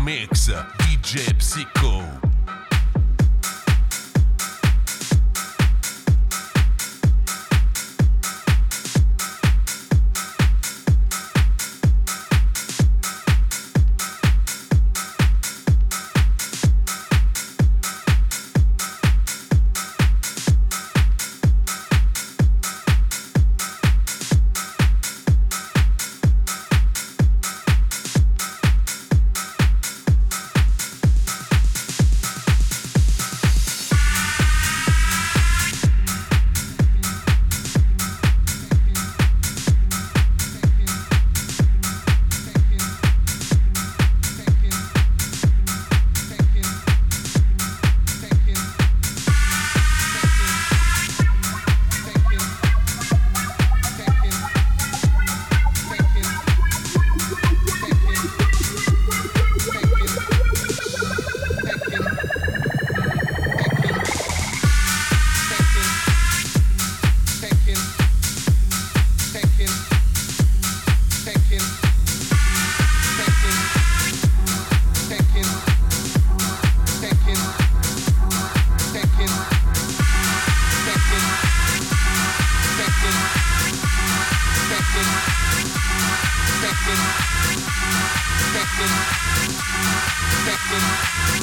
Mix, DJ Psycho. Thank you.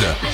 Mix,